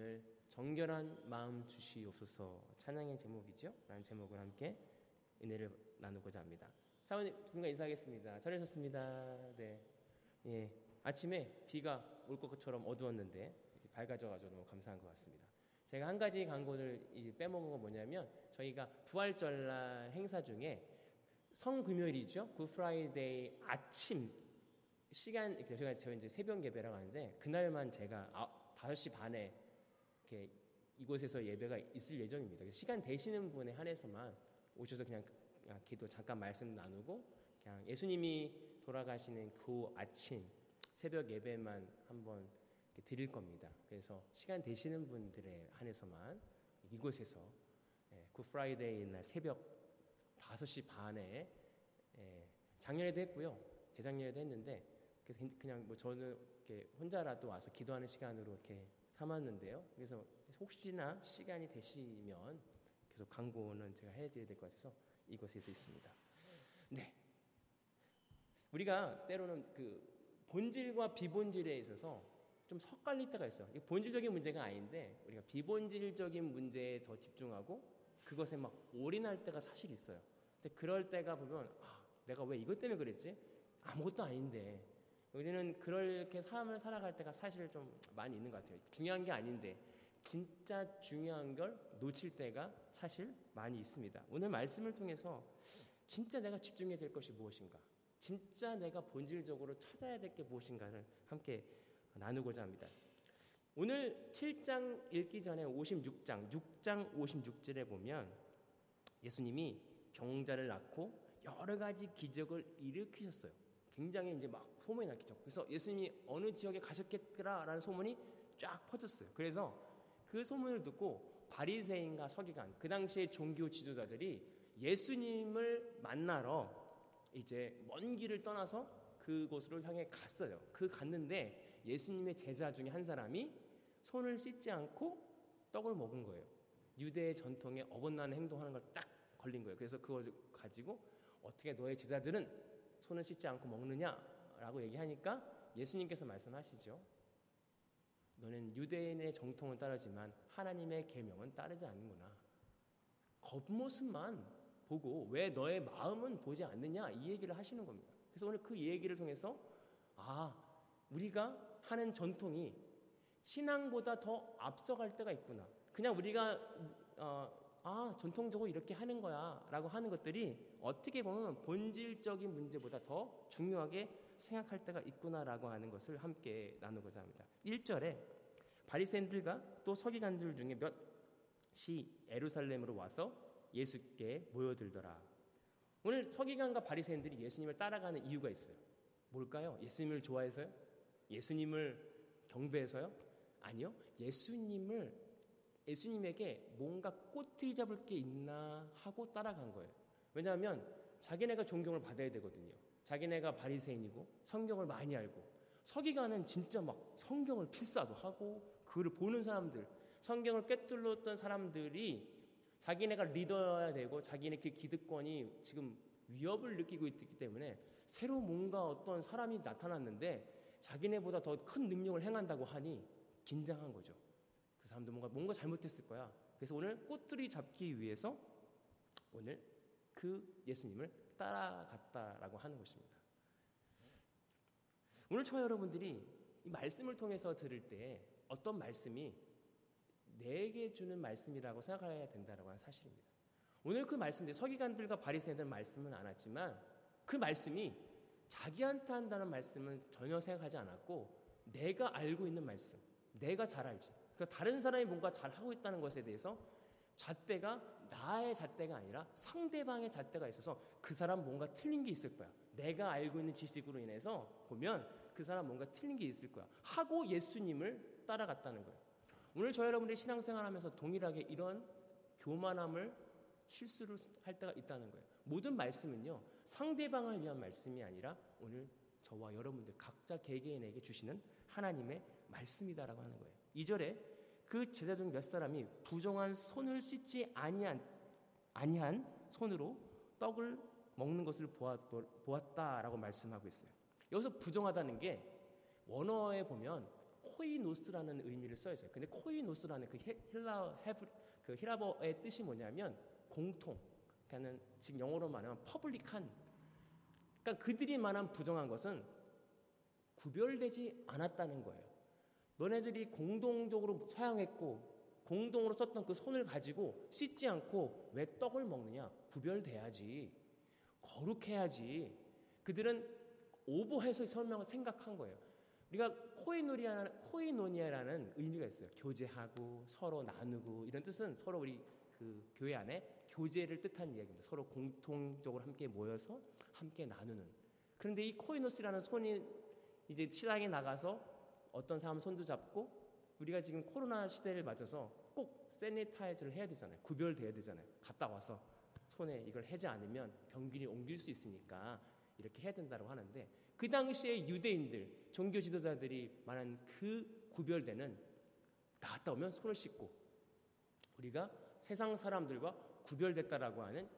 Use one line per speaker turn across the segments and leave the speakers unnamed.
오늘 정결한 마음 주시옵소서 찬양의 제목이죠. 라는 제목을 함께 은혜를 나누고자 합니다. 사모님 누가 인사하겠습니다. 잘하셨습니다. 네. 예. 아침에 비가 올 것처럼 어두웠는데 밝아져가지고 너무 감사한 것 같습니다. 제가 한 가지 광고를 빼먹은 건 뭐냐면 저희가 부활절날 행사 중에 성금요일이죠. Good Friday 아침 시간 제가 저 이제 새벽 예배라고 하는데 그날만 제가 아, 5시 반에 이렇게 이곳에서 예배가 있을 예정입니다. 시간 되시는 분에 한해서만 오셔서 그냥 기도 잠깐 말씀 나누고 그냥 예수님이 돌아가시는 그 아침 새벽 예배만 한번 드릴 겁니다. 그래서 시간 되시는 분들에 한해서만 이곳에서 예, Good Friday 날 새벽 5시 반에 예, 작년에도 했고요. 재작년에도 했는데 그래서 그냥 뭐 저는 이렇게 혼자라도 와서 기도하는 시간으로 이렇게 삼았는데요. 그래서 혹시나 시간이 되시면 계속 광고는 제가 해드려야 될 것 같아서 이곳에서 있습니다. 네. 우리가 때로는 그 본질과 비본질에 있어서 좀 섞갈릴 때가 있어요. 본질적인 문제가 아닌데 우리가 비본질적인 문제에 더 집중하고 그것에 막 올인할 때가 사실 있어요. 근데 그럴 때가 보면 아, 내가 왜 이것 때문에 그랬지? 아무것도 아닌데 우리는 그렇게 삶을 살아갈 때가 사실 좀 많이 있는 것 같아요. 중요한 게 아닌데 진짜 중요한 걸 놓칠 때가 사실 많이 있습니다. 오늘 말씀을 통해서 진짜 내가 집중해야 될 것이 무엇인가? 진짜 내가 본질적으로 찾아야 될 게 무엇인가를 함께 나누고자 합니다. 오늘 7장 읽기 전에 56장, 6장 56절에 보면 예수님이 병자를 낳고 여러 가지 기적을 일으키셨어요. 굉장히 이제 막 소문이 났겠죠. 그래서 예수님이 어느 지역에 가셨겠더라라는 소문이 쫙 퍼졌어요. 그래서 그 소문을 듣고 바리새인과 서기관 그 당시에 종교 지도자들이 예수님을 만나러 이제 먼 길을 떠나서 그곳으로 향해 갔어요. 그 갔는데 예수님의 제자 중에 한 사람이 손을 씻지 않고 떡을 먹은 거예요. 유대의 전통에 어긋나는 행동하는 걸 딱 걸린 거예요. 그래서 그걸 가지고 어떻게 너의 제자들은 손을 씻지 않고 먹느냐라고 얘기하니까 예수님께서 말씀하시죠. 너는 유대인의 정통은 따르지만 하나님의 계명은 따르지 않는구나. 겉모습만 보고 왜 너의 마음은 보지 않느냐 이 얘기를 하시는 겁니다. 그래서 오늘 그 얘기를 통해서 아 우리가 하는 전통이 신앙보다 더 앞서갈 때가 있구나. 그냥 우리가 어, 아 전통적으로 이렇게 하는 거야 라고 하는 것들이 어떻게 보면 본질적인 문제보다 더 중요하게 생각할 때가 있구나라고 하는 것을 함께 나누고자 합니다. 1절에 바리새인들과 또 서기관들 중에 몇시 에루살렘으로 와서 예수께 모여들더라. 오늘 서기관과 바리새인들이 예수님을 따라가는 이유가 있어요. 뭘까요? 예수님을 좋아해서요? 예수님을 경배해서요? 아니요. 예수님을 예수님에게 뭔가 꼬투리 잡을 게 있나 하고 따라간 거예요. 왜냐하면 자기네가 존경을 받아야 되거든요. 자기네가 바리새인이고 성경을 많이 알고 서기관은 진짜 막 성경을 필사도 하고 그를 보는 사람들 성경을 꿰뚫었던 사람들이 자기네가 리더여야 되고 자기네 그 기득권이 지금 위협을 느끼고 있기 때문에 새로 뭔가 어떤 사람이 나타났는데 자기네보다 더 큰 능력을 행한다고 하니 긴장한 거죠. 그 사람도 뭔가 뭔가 잘못했을 거야. 그래서 오늘 꼬투리 잡기 위해서 오늘 그 예수님을 따라갔다라고 하는 것입니다. 오늘 저 여러분들이 이 말씀을 통해서 들을 때 어떤 말씀이 내게 주는 말씀이라고 생각해야 된다라고 하는 사실입니다. 오늘 그 말씀들 서기관들과 바리새인들 말씀은 안 왔지만 그 말씀이 자기한테 한다는 말씀은 전혀 생각하지 않았고 내가 알고 있는 말씀, 내가 잘 알지. 그러니까 다른 사람이 뭔가 잘 하고 있다는 것에 대해서 잣대가 나의 잣대가 아니라 상대방의 잣대가 있어서 그 사람 뭔가 틀린 게 있을 거야. 내가 알고 있는 지식으로 인해서 보면 그 사람 뭔가 틀린 게 있을 거야. 하고 예수님을 따라갔다는 거예요. 오늘 저 여러분들이 신앙생활 하면서 동일하게 이런 교만함을 실수를 할 때가 있다는 거예요. 모든 말씀은요, 상대방을 위한 말씀이 아니라 오늘 저와 여러분들 각자 개개인에게 주시는 하나님의 말씀이다라고 하는 거예요. 2절에 그 제자 중 몇 사람이 부정한 손을 씻지 아니한 아니한 손으로 떡을 먹는 것을 보았다라고 말씀하고 있어요. 여기서 부정하다는 게 원어에 보면 κοινός라는 의미를 써 있어요. 근데 κοινός라는 그 헬라 히브 그 헬라어의 뜻이 뭐냐면 공통. 그러니까는 지금 영어로 말하면 public한. 그러니까 그들이 말한 부정한 것은 구별되지 않았다는 거예요. 너네들이 공동적으로 사용했고 공동으로 썼던 그 손을 가지고 씻지 않고 왜 떡을 먹느냐? 구별돼야지. 거룩해야지. 그들은 오버해서 설명을 생각한 거예요. 우리가 코이노리아, κοινωνία라는 의미가 있어요. 교제하고 서로 나누고 이런 뜻은 서로 우리 그 교회 안에 교제를 뜻하는 이야기입니다. 서로 공통적으로 함께 모여서 함께 나누는. 그런데 이 κοινός라는 손이 이제 시장에 나가서 어떤 사람 손도 잡고 우리가 지금 코로나 시대를 맞아서 꼭 세니타이즈를 해야 되잖아요. 구별돼야 되잖아요. 갔다 와서 손에 이걸 하지 않으면 병균이 옮길 수 있으니까 이렇게 해야 된다고 하는데 그 당시에 유대인들 종교 지도자들이 말한 그 구별되는 나갔다 오면 손을 씻고 우리가 세상 사람들과 구별됐다라고 하는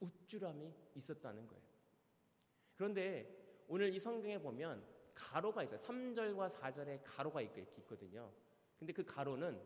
우쭐함이 있었다는 거예요. 그런데 오늘 이 성경에 보면 가로가 있어요. 3절과 4절에 가로가 있거든요. 근데 그 가로는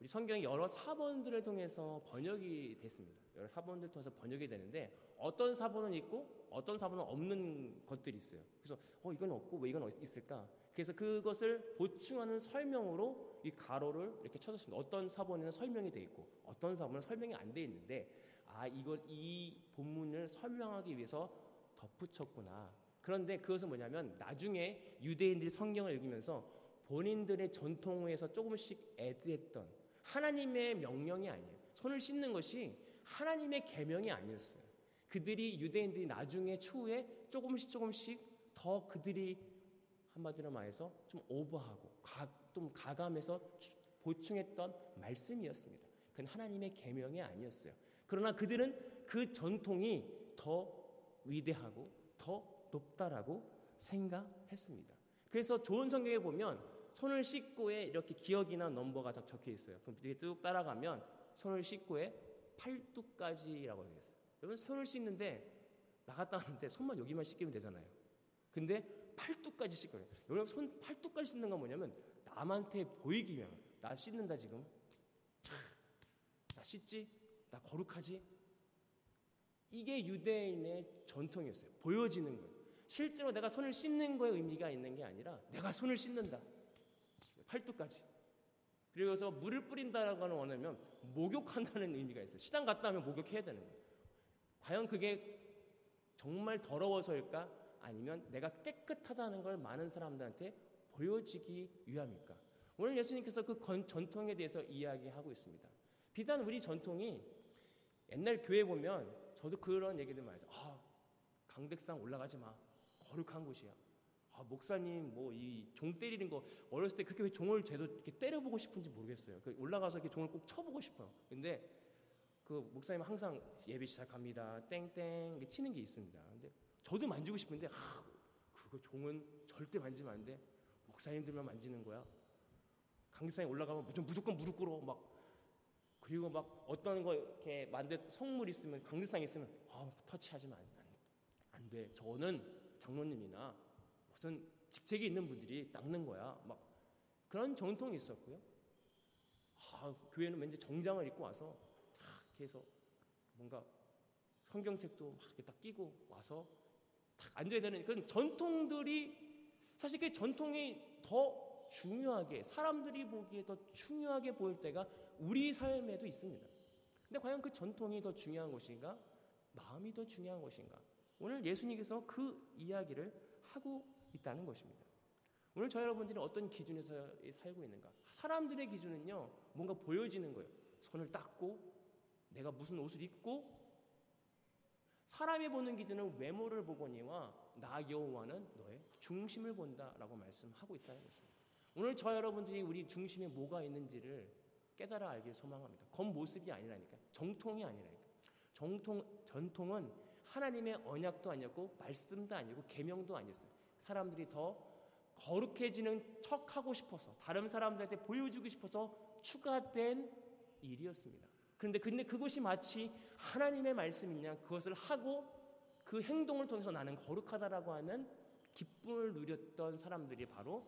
우리 성경이 여러 사본들을 통해서 번역이 됐습니다. 여러 사본들 통해서 번역이 되는데 어떤 사본은 있고 어떤 사본은 없는 것들이 있어요. 그래서 어 이건 없고 왜 이건 있을까? 그래서 그것을 보충하는 설명으로 이 가로를 이렇게 쳐줬습니다. 어떤 사본에는 설명이 돼 있고 어떤 사본은 설명이 안 돼 있는데 아 이걸 이 본문을 설명하기 위해서 덧붙였구나. 그런데 그것은 뭐냐면 나중에 유대인들이 성경을 읽으면서 본인들의 전통에서 조금씩 애드했던 하나님의 명령이 아니에요. 손을 씻는 것이 하나님의 계명이 아니었어요. 그들이 유대인들이 나중에 추후에 조금씩 조금씩 더 그들이 한마디로 말해서 좀 오버하고 가, 좀 가감해서 보충했던 말씀이었습니다. 그건 하나님의 계명이 아니었어요. 그러나 그들은 그 전통이 더 위대하고 더 높다라고 생각했습니다. 그래서 좋은 성경에 보면 손을 씻고에 이렇게 기억이나 넘버가 적혀 있어요. 그럼 뒤에 쭉 따라가면 손을 씻고에 팔뚝까지라고 되어 있어요. 여러분 손을 씻는데 나갔다 왔는데 손만 여기만 씻기면 되잖아요. 근데 팔뚝까지 씻거요. 여러분 손 팔뚝까지 씻는 건 뭐냐면 남한테 보이기 위한 나 씻는다 지금. 나 씻지? 나 거룩하지? 이게 유대인의 전통이었어요. 보여지는 거예요. 실제로 내가 손을 씻는 거에 의미가 있는 게 아니라 내가 손을 씻는다. 팔뚝까지. 그리고서 물을 뿌린다라고 하는 원하면 목욕한다는 의미가 있어요. 시장 갔다 오면 목욕해야 되는 거예요. 과연 그게 정말 더러워서일까? 아니면 내가 깨끗하다는 걸 많은 사람들한테 보여지기 위함일까? 오늘 예수님께서 그 전통에 대해서 이야기하고 있습니다. 비단 우리 전통이 옛날 교회 보면 저도 그런 얘기들 많이 하죠. 아, 강백상 올라가지 마. 거룩한 곳이야. 아, 목사님 뭐 이 종 때리는 거 어렸을 때 그렇게 왜 종을 제도 이렇게 때려보고 싶은지 모르겠어요. 그 올라가서 이렇게 종을 꼭 쳐보고 싶어요. 근데 그 목사님 항상 예배 시작합니다. 땡땡 치는 게 있습니다. 근데 저도 만지고 싶은데 아, 그거 종은 절대 만지면 안 돼. 목사님들만 만지는 거야. 강기상에 올라가면 무조건, 무릎 꿇어 막 그리고 막 어떤 거 이렇게 만든 성물 있으면 강기상 있으면 아, 터치하지만 안, 안, 안 돼. 저는 장로님이나 무슨 직책이 있는 분들이 닦는 거야. 막 그런 전통이 있었고요. 아, 교회는 왠지 정장을 입고 와서 탁 해서 뭔가 성경책도 막 이렇게 딱 끼고 와서 딱 앉아야 되는 그런 전통들이 사실 그 전통이 더 중요하게 사람들이 보기에 더 중요하게 보일 때가 우리 삶에도 있습니다. 근데 과연 그 전통이 더 중요한 것인가? 마음이 더 중요한 것인가? 오늘 예수님께서 그 이야기를 하고 있다는 것입니다. 오늘 저 여러분들이 어떤 기준에서 살고 있는가? 사람들의 기준은요, 뭔가 보여지는 거예요. 손을 닦고, 내가 무슨 옷을 입고, 사람이 보는 기준은 외모를 보거니와 나 여호와는 너의 중심을 본다라고 말씀하고 있다는 것입니다. 오늘 저 여러분들이 우리 중심에 뭐가 있는지를 깨달아 알길 소망합니다. 겉모습이 아니라니까. 정통이 아니라니까. 정통 전통은 하나님의 언약도 아니었고 말씀도 아니고 계명도 아니었어요. 사람들이 더 거룩해지는 척하고 싶어서 다른 사람들한테 보여주고 싶어서 추가된 일이었습니다. 그런데 근데 그것이 마치 하나님의 말씀이냐 그것을 하고 그 행동을 통해서 나는 거룩하다라고 하는 기쁨을 누렸던 사람들이 바로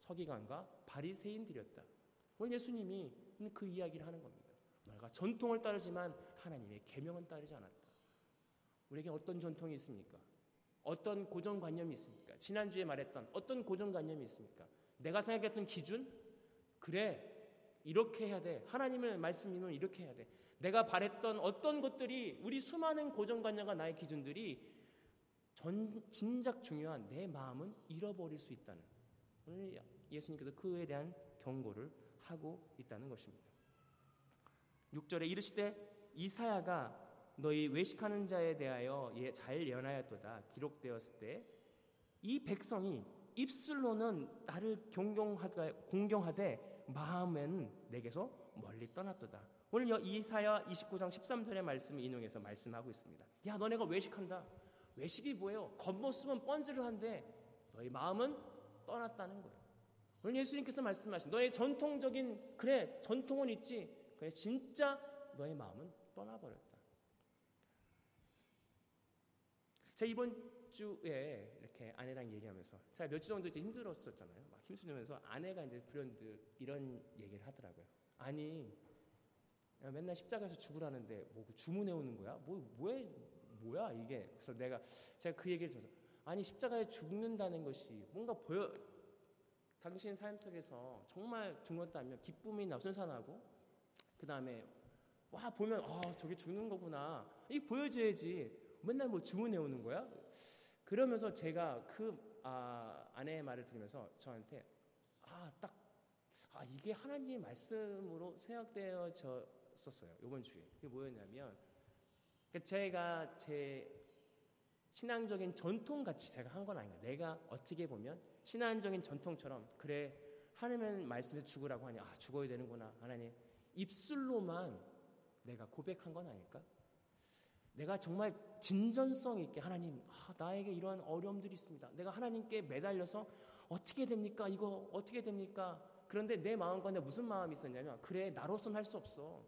서기관과 바리새인들이었다. 오늘 예수님이 그 이야기를 하는 겁니다. 너희가 전통을 따르지만 하나님의 계명은 따르지 않았다. 우리에게 어떤 전통이 있습니까? 어떤 고정관념이 있습니까? 지난주에 말했던 어떤 고정관념이 있습니까? 내가 생각했던 기준? 그래, 이렇게 해야 돼. 하나님의 말씀이면 이렇게 해야 돼. 내가 바랬던 어떤 것들이 우리 수많은 고정관념과 나의 기준들이 전, 진작 중요한 내 마음은 잃어버릴 수 있다는 오늘 예수님께서 그에 대한 경고를 하고 있다는 것입니다. 6절에 이르시되 이사야가 너희 외식하는 자에 대하여 예, 잘 예언하였도다 기록되었을 때 이 백성이 입술로는 나를 경경하되, 공경하되 마음엔 내게서 멀리 떠났도다. 오늘 이사야 29장 13절의 말씀을 인용해서 말씀하고 있습니다. 야 너네가 외식한다. 외식이 뭐예요? 겉모습은 뻔질을 한데 너희 마음은 떠났다는 거예요. 오늘 예수님께서 말씀하신 너의 전통적인 그래 전통은 있지 그래 진짜 너의 마음은 떠나버렸다. 제가 이번 주에 이렇게 아내랑 얘기하면서 제가 몇 주 정도 이제 힘들었었잖아요. 막 힘쓰면서 아내가 이제 불현듯 이런 얘기를 하더라고요. 아니 맨날 십자가에서 죽으라는데 뭐그 주문해 오는 거야? 뭐 뭐에 뭐야 이게? 그래서 내가 제가 그 얘기를 들어서 아니 십자가에 죽는다는 것이 뭔가 보여 당신 삶 속에서 정말 죽었다면 기쁨이 나순산하고 그 다음에 와 보면 아 저게 죽는 거구나 이게 보여줘야지 맨날 뭐 주문해 오는 거야? 그러면서 제가 그 아, 아내의 말을 들으면서 저한테 아 딱 아, 이게 하나님의 말씀으로 생각되어졌었어요 이번 주에 그게 뭐였냐면 그러니까 제가 제 신앙적인 전통 같이 제가 한 건 아닌가. 내가 어떻게 보면 신앙적인 전통처럼 그래 하나님의 말씀에 죽으라고 하니 아 죽어야 되는구나 하나님 입술로만 내가 고백한 건 아닐까? 내가 정말 진전성 있게 하나님 아, 나에게 이러한 어려움들이 있습니다. 내가 하나님께 매달려서 어떻게 됩니까? 이거 어떻게 됩니까? 그런데 내 마음 가운데 무슨 마음이 있었냐면 그래 나로서는 할수 없어.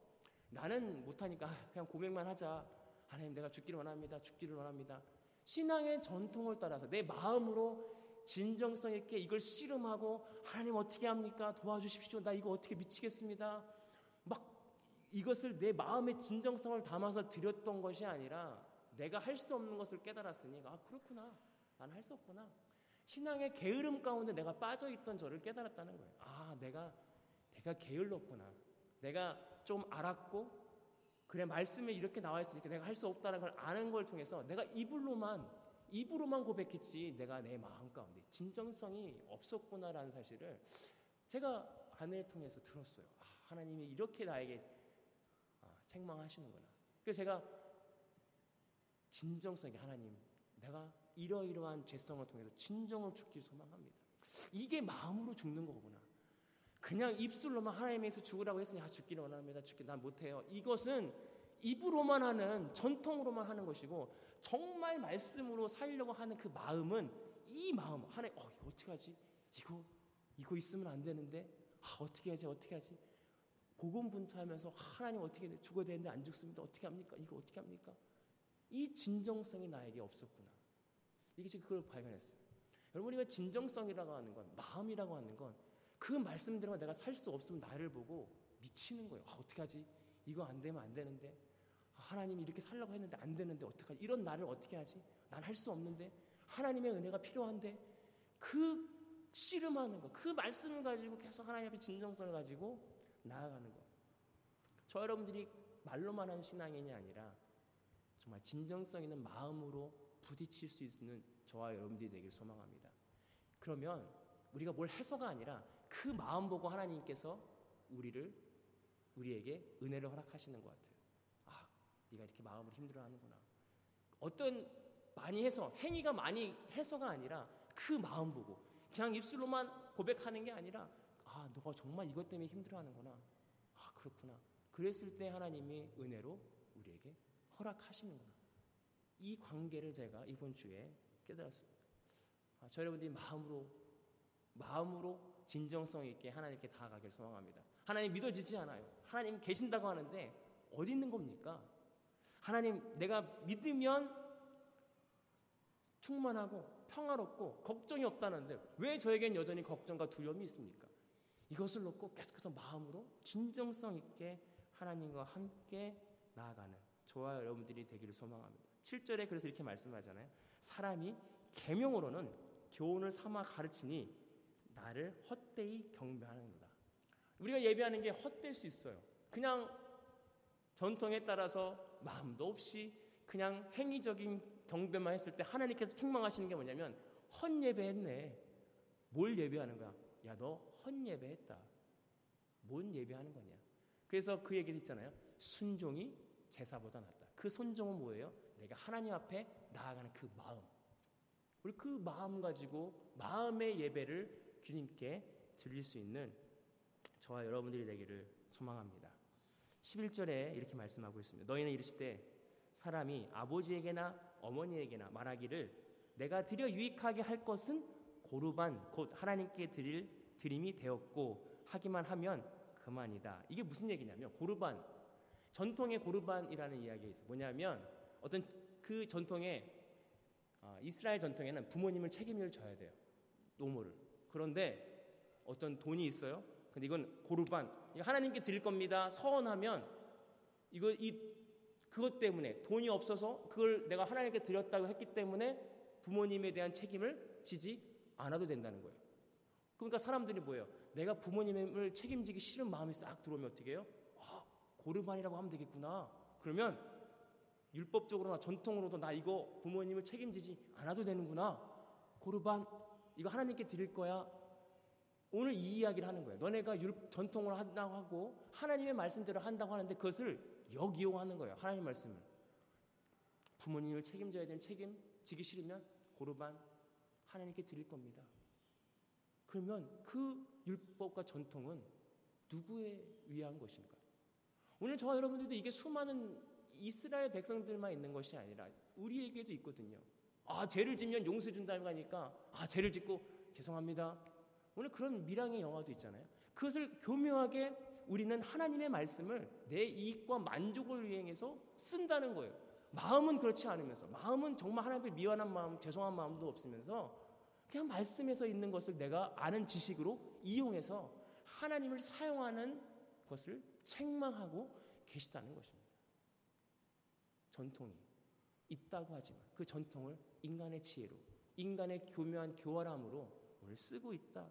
나는 못하니까 그냥 고백만 하자. 하나님 내가 죽기를 원합니다. 죽기를 원합니다. 신앙의 전통을 따라서 내 마음으로 진정성 있게 이걸 씨름하고 하나님 어떻게 합니까? 도와주십시오. 나 이거 어떻게 미치겠습니다. 막 이것을 내 마음의 진정성을 담아서 드렸던 것이 아니라 내가 할 수 없는 것을 깨달았으니 아 그렇구나. 나는 할수 없구나. 신앙의 게으름 가운데 내가 빠져 있던 저를 깨달았다는 거예요. 아, 내가 내가 게을렀구나. 내가 좀 알았고 그래 말씀에 이렇게 나와 있으니까 내가 할 수 없다는 걸 아는 걸 통해서 내가 입으로만 입으로만 고백했지 내가 내 마음 가운데 진정성이 없었구나라는 사실을 제가 아내를 통해서 들었어요. 아, 하나님이 이렇게 나에게 아, 책망하시는구나. 그래서 제가 진정성이 하나님 내가 이러이러한 죄성을 통해서 진정을 죽기 소망합니다. 이게 마음으로 죽는 거구나. 그냥 입술로만 하나님에서 죽으라고 했으니 아 죽기를 원합니다. 죽기 난 못해요. 이것은 입으로만 하는 전통으로만 하는 것이고 정말 말씀으로 살려고 하는 그 마음은 이 마음 하나님 어 이거 어떻게 하지? 이거 이거 있으면 안 되는데 아 어떻게 하지? 어떻게 하지? 고군분투하면서 하나님 어떻게 죽어야 되는데 안 죽습니다. 어떻게 합니까? 이거 어떻게 합니까? 이 진정성이 나에게 없었구나. 이게 지금 그걸 발견했어요. 여러분 우리가 진정성이라고 하는 건 마음이라고 하는 건 그 말씀대로 내가 살 수 없으면 나를 보고 미치는 거예요. 아, 어떻게 하지? 이거 안 되면 안 되는데 아, 하나님이 이렇게 살라고 했는데 안 되는데 어떡하지? 이런 나를 어떻게 하지? 난 할 수 없는데 하나님의 은혜가 필요한데 그 씨름하는 거, 그 말씀을 가지고 계속 하나님 앞에 진정성을 가지고 나아가는 거. 저 여러분들이 말로만 하는 신앙인이 아니라 정말 진정성 있는 마음으로 부딪힐 수 있는 저와 여러분들이 되길 소망합니다. 그러면 우리가 뭘 해서가 아니라 그 마음 보고 하나님께서 우리를 우리에게 은혜를 허락하시는 것 같아요. 아, 네가 이렇게 마음을 힘들어하는구나. 어떤 많이 해서 행위가 많이 해서가 아니라 그 마음 보고 그냥 입술로만 고백하는 게 아니라 아, 너가 정말 이것 때문에 힘들어하는구나. 아, 그렇구나. 그랬을 때 하나님이 은혜로 우리에게 허락하시는구나. 이 관계를 제가 이번 주에 깨달았습니다. 아, 저 여러분들이 마음으로 마음으로 진정성 있게 하나님께 다가가길 소망합니다. 하나님 믿어지지 않아요. 하나님 계신다고 하는데 어디 있는 겁니까? 하나님 내가 믿으면 충만하고 평화롭고 걱정이 없다는데 왜 저에겐 여전히 걱정과 두려움이 있습니까? 이것을 놓고 계속해서 마음으로 진정성 있게 하나님과 함께 나아가는 저와 여러분들이 되기를 소망합니다. 7절에 그래서 이렇게 말씀하잖아요. 사람이 계명으로는 교훈을 삼아 가르치니 나를 헛되이 경배하는구나. 우리가 예배하는 게 헛될 수 있어요. 그냥 전통에 따라서 마음도 없이 그냥 행위적인 경배만 했을 때 하나님께서 책망하시는 게 뭐냐면 헛 예배했네. 뭘 예배하는 거야? 야, 너 헛 예배했다. 뭔 예배하는 거냐? 그래서 그 얘기를 했잖아요. 순종이 제사보다 낫다. 그 순종은 뭐예요? 내가 하나님 앞에 나아가는 그 마음. 우리 그 마음 가지고 마음의 예배를 주님께 드릴 수 있는 저와 여러분들이 되기를 소망합니다. 11절에 이렇게 말씀하고 있습니다. 너희는 이르시되 사람이 아버지에게나 어머니에게나 말하기를 내가 드려 유익하게 할 것은 고르반 곧 하나님께 드릴 드림이 되었고 하기만 하면 그만이다. 이게 무슨 얘기냐면 고르반 전통의 고르반이라는 있어요. 뭐냐면 어떤 그 전통에 아, 이스라엘 전통에는 부모님을 책임을 져야 돼요. 노모를. 그런데 어떤 돈이 있어요. 근데 이건 고르반 하나님께 드릴 겁니다. 서원하면 이거 이 그것 때문에 돈이 없어서 그걸 내가 하나님께 드렸다고 했기 때문에 부모님에 대한 책임을 지지 않아도 된다는 거예요. 그러니까 사람들이 뭐예요? 내가 부모님을 책임지기 싫은 마음이 싹 들어오면 어떻게 해요? 아, 고르반이라고 하면 되겠구나. 그러면 율법적으로나 전통으로도 나 이거 부모님을 책임지지 않아도 되는구나. 고르반 이거 하나님께 드릴 거야. 오늘 이 이야기를 하는 거예요. 너네가 율, 전통으로 한다고 하고 하나님의 말씀대로 한다고 하는데 그것을 역이용하는 거예요. 하나님 말씀을. 부모님을 책임져야 되는 책임 지기 싫으면 고르반 하나님께 드릴 겁니다. 그러면 그 율법과 전통은 누구에 위한 것인가? 오늘 저와 여러분들도 이게 수많은 이스라엘 백성들만 있는 것이 아니라 우리에게도 있거든요. 아, 죄를 짓면 용서 준다고 하니까 아, 죄를 짓고 죄송합니다. 오늘 그런 미랑의 영화도 있잖아요. 그것을 교묘하게 우리는 하나님의 말씀을 내 이익과 만족을 위해서 쓴다는 거예요. 마음은 그렇지 않으면서 마음은 정말 하나님께 미안한 마음, 죄송한 마음도 없으면서 그냥 말씀에서 있는 것을 내가 아는 지식으로 이용해서 하나님을 사용하는 것을 책망하고 계시다는 것입니다. 전통이 있다고 하지만 그 전통을 인간의 지혜로 인간의 교묘한 교활함으로 오늘 쓰고 있다.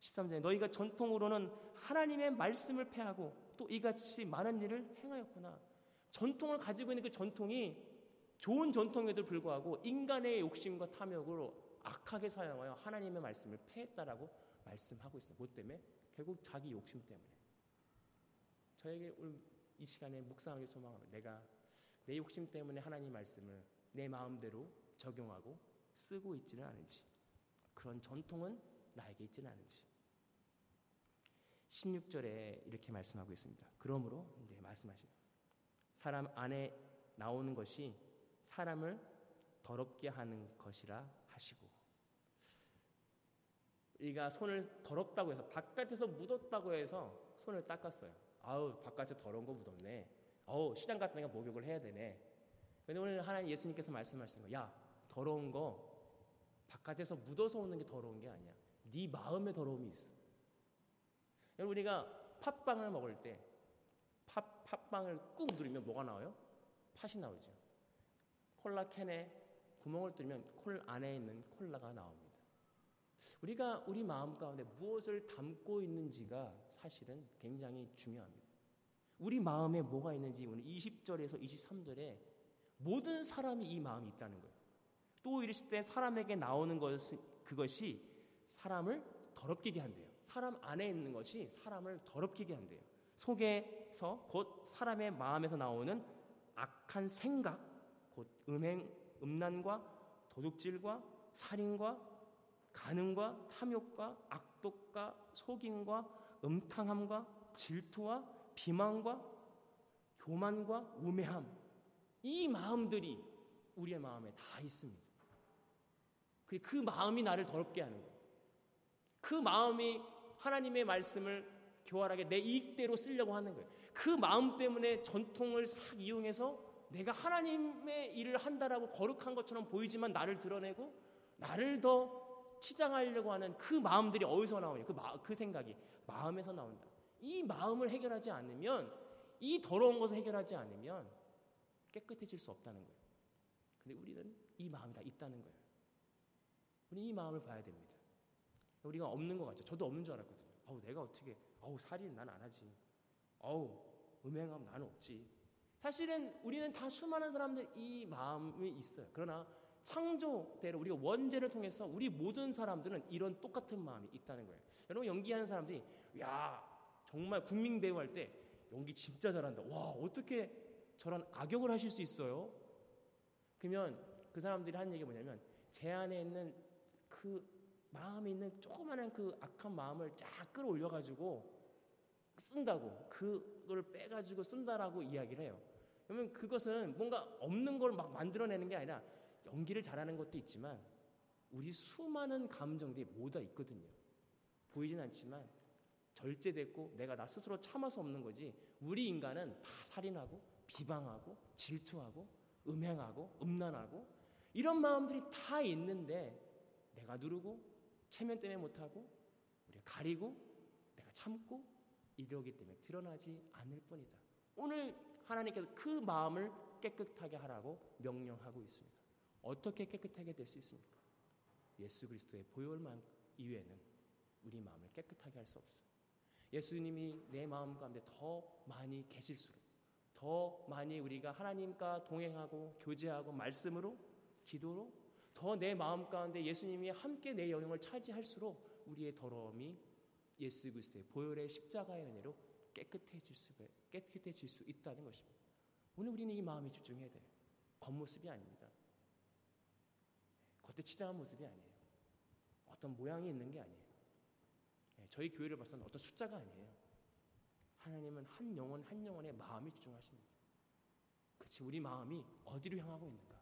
13절에 너희가 전통으로는 하나님의 말씀을 패하고 또 이같이 많은 일을 행하였구나. 전통을 가지고 있는 그 전통이 좋은 전통에도 불구하고 인간의 욕심과 탐욕으로 악하게 사용하여 하나님의 말씀을 패했다라고 말씀하고 있습니다. 뭐 때문에? 결국 자기 욕심 때문에. 저에게 오늘 이 시간에 묵상하기 소망합니다. 내가 내 욕심 때문에 하나님 말씀을 내 마음대로 적용하고 쓰고 있지는 않은지 그런 전통은 나에게 있지는 않은지 16절에 이렇게 말씀하고 있습니다. 그러므로 이제 말씀하십니다. 사람 안에 나오는 것이 사람을 더럽게 하는 것이라 하시고 우리가 손을 더럽다고 해서 바깥에서 묻었다고 해서 손을 닦았어요. 아우 바깥에 더러운 거 묻었네. 어우 시장 갔다니까 목욕을 해야 되네. 근데 오늘 하나님 예수님께서 말씀하시는 거, 야 더러운 거 바깥에서 묻어서 오는 게 더러운 게 아니야. 네 마음에 더러움이 있어. 여러분 우리가 팥빵을 먹을 때 팥, 팥빵을 꾹 누르면 뭐가 나와요? 팥이 나오죠. 콜라 캔에 구멍을 뚫으면 콜 안에 있는 콜라가 나옵니다. 우리가 우리 마음 가운데 무엇을 담고 있는지가 사실은 굉장히 중요합니다. 우리 마음에 뭐가 있는지 오늘 20절에서 23절에 모든 사람이 이 마음이 있다는 거예요. 또 이르실 때 사람에게 나오는 것은 그것이 사람을 더럽게 한대요. 사람 안에 있는 것이 사람을 더럽히게 한대요. 속에서 곧 사람의 마음에서 나오는 악한 생각, 곧 음행, 음란과 도둑질과 살인과 가능과 탐욕과 악독과 속임과 음탕함과 질투와 비만과 교만과 우매함 이 마음들이 우리의 마음에 다 있습니다. 그, 그 마음이 나를 더럽게 하는 거예요. 그 마음이 하나님의 말씀을 교활하게 내 이익대로 쓰려고 하는 거예요. 그 마음 때문에 전통을 싹 이용해서 내가 하나님의 일을 한다라고 거룩한 것처럼 보이지만 나를 드러내고 나를 더 치장하려고 하는 그 마음들이 어디서 나오냐? 그, 마, 그 생각이 마음에서 나온다. 이 마음을 해결하지 않으면 이 더러운 것을 해결하지 않으면 깨끗해질 수 없다는 거예요. 근데 우리는 이 마음이 다 있다는 거예요. 우리 이 마음을 봐야 됩니다. 우리가 없는 것 같죠. 저도 없는 줄 알았거든요. 어우, 내가 어떻게, 어우, 살인 난 안 하지. 어우, 음행함 나는 없지. 사실은 우리는 다 수많은 사람들 이 마음이 있어요. 그러나 창조대로 우리가 원죄를 통해서 우리 모든 사람들은 이런 똑같은 마음이 있다는 거예요. 여러분 연기하는 사람들이 야 정말 국민 배우 할 때 연기 진짜 잘한다. 와 어떻게 저런 악역을 하실 수 있어요? 그러면 그 사람들이 하는 얘기가 뭐냐면 제 안에 있는 그 마음에 있는 조그마한 그 악한 마음을 쫙 끌어올려 가지고 쓴다고 그걸 빼가지고 쓴다라고 이야기를 해요. 그러면 그것은 뭔가 없는 걸 막 만들어내는 게 아니라 연기를 잘하는 것도 있지만 우리 수많은 감정들이 모두 있거든요. 보이진 않지만 절제됐고 내가 나 스스로 수 없는 거지. 우리 인간은 다 살인하고 비방하고 질투하고 음행하고 음란하고 이런 마음들이 다 있는데 내가 누르고 체면 때문에 못하고 우리가 가리고 내가 참고 이러기 때문에 드러나지 않을 뿐이다. 오늘 하나님께서 그 마음을 깨끗하게 하라고 명령하고 있습니다. 어떻게 깨끗하게 될 수 있습니까? 예수 그리스도의 보혈만 이외에는 우리 마음을 깨끗하게 할 수 없어요. 예수님이 내 마음 가운데 더 많이 계실수록 더 많이 우리가 하나님과 동행하고 교제하고 말씀으로 기도로 더 내 마음 가운데 예수님이 함께 내 영역을 차지할수록 우리의 더러움이 예수 그리스도의 보혈의 십자가의 은혜로 깨끗해질 수, 깨끗해질 수 있다는 것입니다. 오늘 우리는 이 마음에 집중해야 돼요. 겉모습이 아닙니다. 겉에 치장한 모습이 아니에요. 어떤 모양이 있는 게 아니에요. 예, 저희 교회를 봐서는 어떤 숫자가 아니에요. 하나님은 한 영혼 한 영혼의 마음이 집중하십니다. 그렇지 우리 마음이 어디로 향하고 있는가?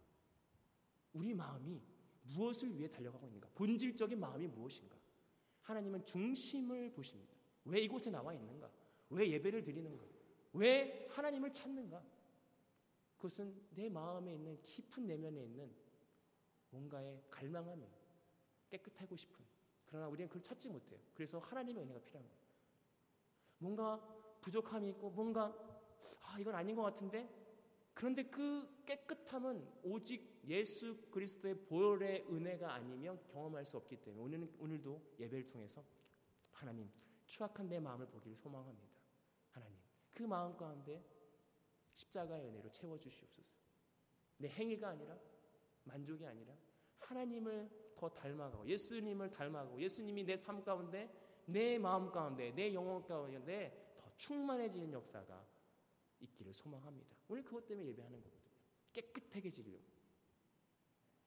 우리 마음이 무엇을 위해 달려가고 있는가? 본질적인 마음이 무엇인가? 하나님은 중심을 보십니다. 왜 이곳에 나와 있는가? 왜 예배를 드리는가? 왜 하나님을 찾는가? 그것은 내 마음에 있는 깊은 내면에 있는 뭔가의 갈망함이에요. 깨끗하고 싶은. 그러나 우리는 그걸 찾지 못해요. 그래서 하나님의 은혜가 필요한 거예요. 뭔가 부족함이 있고 뭔가 아 이건 아닌 것 같은데 그런데 그 깨끗함은 오직 예수 그리스도의 보혈의 은혜가 아니면 경험할 수 없기 때문에 오늘, 오늘도 예배를 통해서 하나님 추악한 내 마음을 보기를 소망합니다. 하나님 그 마음 가운데 십자가의 은혜로 채워주시옵소서. 내 행위가 아니라 만족이 아니라 하나님을 더 닮아가고 예수님을 닮아가고 예수님이 내 삶 가운데 내 마음 가운데 내 영혼 가운데 더 충만해지는 역사가 있기를 소망합니다. 오늘 그것 때문에 예배하는 거거든요. 깨끗하게 지려고.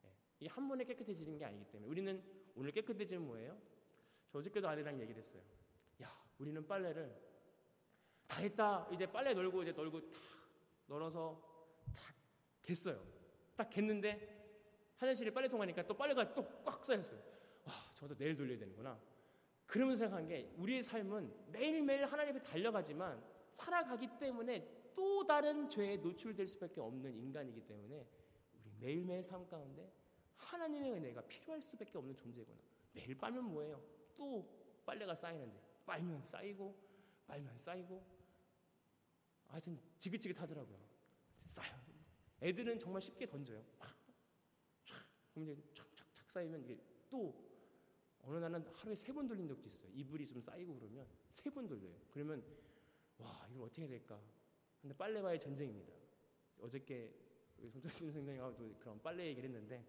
네. 이한 번에 깨끗해지는 게 아니기 때문에 우리는 오늘 깨끗해지면 뭐예요? 저 어저께도 아내랑 얘기를 했어요. 야, 우리는 빨래를 다 했다. 이제 빨래 널고 이제 널고 다 널어서 다 겠어요. 딱 겠는데 화장실에 빨래통 가니까 또 빨래가 또 꽉 쌓였어요. 와, 저도 내일 돌려야 되는구나. 그러면서 생각한 게 우리의 삶은 매일매일 하나님 앞에 달려가지만 살아가기 때문에 또 다른 죄에 노출될 수밖에 없는 인간이기 때문에 우리 매일매일 삶 가운데 하나님의 은혜가 필요할 수밖에 없는 존재구나. 매일 빨면 뭐예요? 또 빨래가 쌓이는데 빨면 쌓이고 빨면 쌓이고 하여튼 지긋지긋하더라고요. 쌓여. 애들은 정말 쉽게 던져요. 그럼 이제 착착착 쌓이면 이게 또 어느 날은 하루에 세 번 돌린 적도 있어요. 이불이 좀 쌓이고 그러면 세 번 돌려요. 그러면 와 이걸 어떻게 해야 될까? 근데 빨래와의 전쟁입니다. 어저께 손정신 선생님하고도 그런 빨래 얘기를 했는데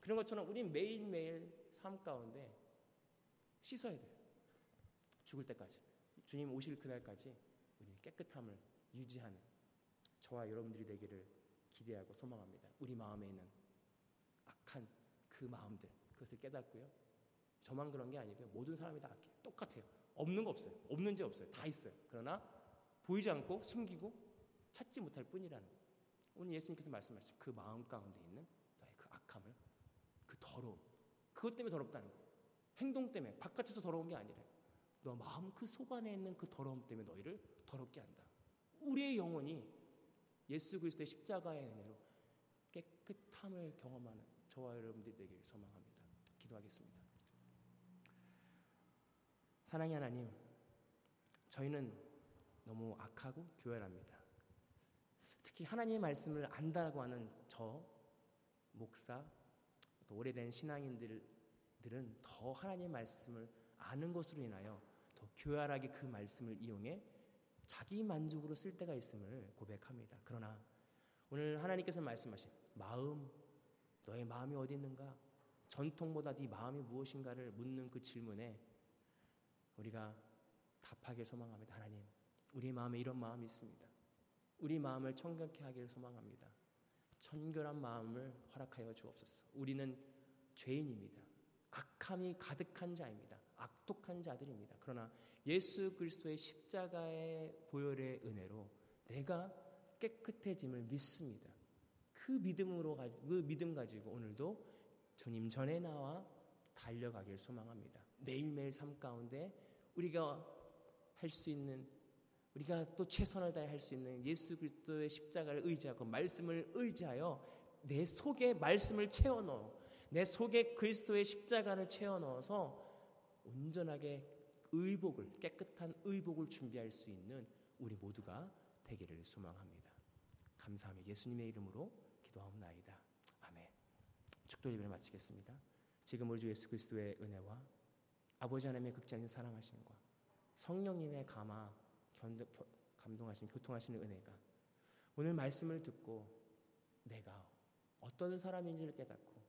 그런 것처럼 우리 매일매일 삶 가운데 씻어야 돼요. 죽을 때까지. 주님 오실 그날까지 우리 깨끗함을 유지하는 저와 여러분들이 되기를 기대하고 소망합니다. 우리 마음에 있는 그 마음들 그것을 깨닫고요. 저만 그런 게 아니고요. 모든 사람이 다. 똑같아요. 없는 거 없어요. 없는 지 없어요. 다 있어요. 그러나 보이지 않고 숨기고 찾지 못할 뿐이라는 거. 오늘 예수님께서 말씀하신 그 마음 가운데 있는 너의 그 악함을, 그 더러움, 그것 때문에 더럽다는 거. 행동 때문에 바깥에서 더러운 게 아니라 너 마음 그 속 안에 있는 그 더러움 때문에 너희를 더럽게 한다. 우리의 영혼이 예수 그리스도의 십자가의 은혜로 깨끗함을 경험하는 저와 여러분들이 되길 소망합니다. 기도하겠습니다. 사랑의 하나님, 저희는 너무 악하고 교활합니다. 특히 하나님의 말씀을 안다고 하는 저 목사 또 오래된 신앙인들은 더 하나님의 말씀을 아는 것으로 인하여 더 교활하게 그 말씀을 이용해 자기 만족으로 쓸 때가 있음을 고백합니다. 그러나 오늘 하나님께서 말씀하신 마음, 너의 마음이 어디 있는가? 전통보다 네 마음이 무엇인가를 묻는 그 질문에 우리가 답하길 소망합니다. 하나님, 우리 마음에 이런 마음이 있습니다. 우리 마음을 청결케 하기를 소망합니다. 청결한 마음을 허락하여 주옵소서. 우리는 죄인입니다. 악함이 가득한 자입니다. 악독한 자들입니다. 그러나 예수 그리스도의 십자가의 보혈의 은혜로 내가 깨끗해짐을 믿습니다. 그 믿음으로 그 믿음 가지고 오늘도 주님 전에 나와 달려가길 소망합니다. 매일매일 삶 가운데 우리가 할 수 있는 우리가 또 최선을 다해 할 수 있는 예수 그리스도의 십자가를 의지하고 말씀을 의지하여 내 속에 말씀을 채워 넣어 내 속에 그리스도의 십자가를 채워 넣어서 온전하게 의복을 깨끗한 의복을 준비할 수 있는 우리 모두가 되기를 소망합니다. 감사하며 예수님의 이름으로 기도하옵나이다. 아멘. 축도 예배를 마치겠습니다. 지금 우리 주 예수 그리스도의 은혜와 아버지 하나님의 극장인 사랑하심과 성령님의 감화 감동하신 교통하시는 은혜가 오늘 말씀을 듣고 내가 어떤 사람인지를 깨닫고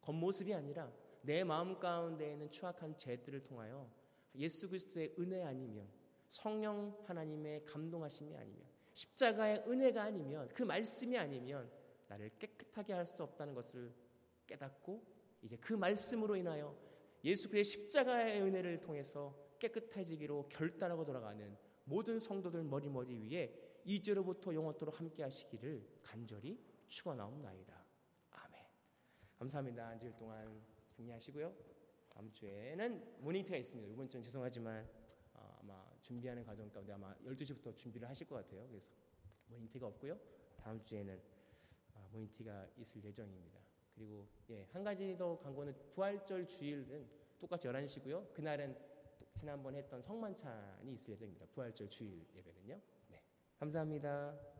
겉모습이 아니라 내 마음 가운데 있는 추악한 죄들을 통하여 예수 그리스도의 은혜 아니면 성령 하나님의 감동하심이 아니면 십자가의 은혜가 아니면 그 말씀이 아니면 나를 깨끗하게 할 수 없다는 것을 깨닫고 이제 그 말씀으로 인하여 예수 그의 십자가의 은혜를 통해서 깨끗해지기로 결단하고 돌아가는 모든 성도들 머리머리 위에 이제로부터 영원토록 함께 하시기를 간절히 축원하옵나이다. 아멘. 감사합니다. 한 주일 동안 승리하시고요. 다음 주에는 모닝티가 있습니다. 이번 주는 죄송하지만 어, 아마 준비하는 과정 가운데 아마 12시부터 준비를 하실 것 같아요. 그래서 모닝티가 없고요. 다음 주에는 어, 모닝티가 있을 예정입니다. 그리고 예, 한 가지 더 광고는 부활절 주일은 똑같이 11시고요. 그날은 지난번 했던 성만찬이 있을 예정입니다. 부활절 주일 예배는요. 네. 감사합니다.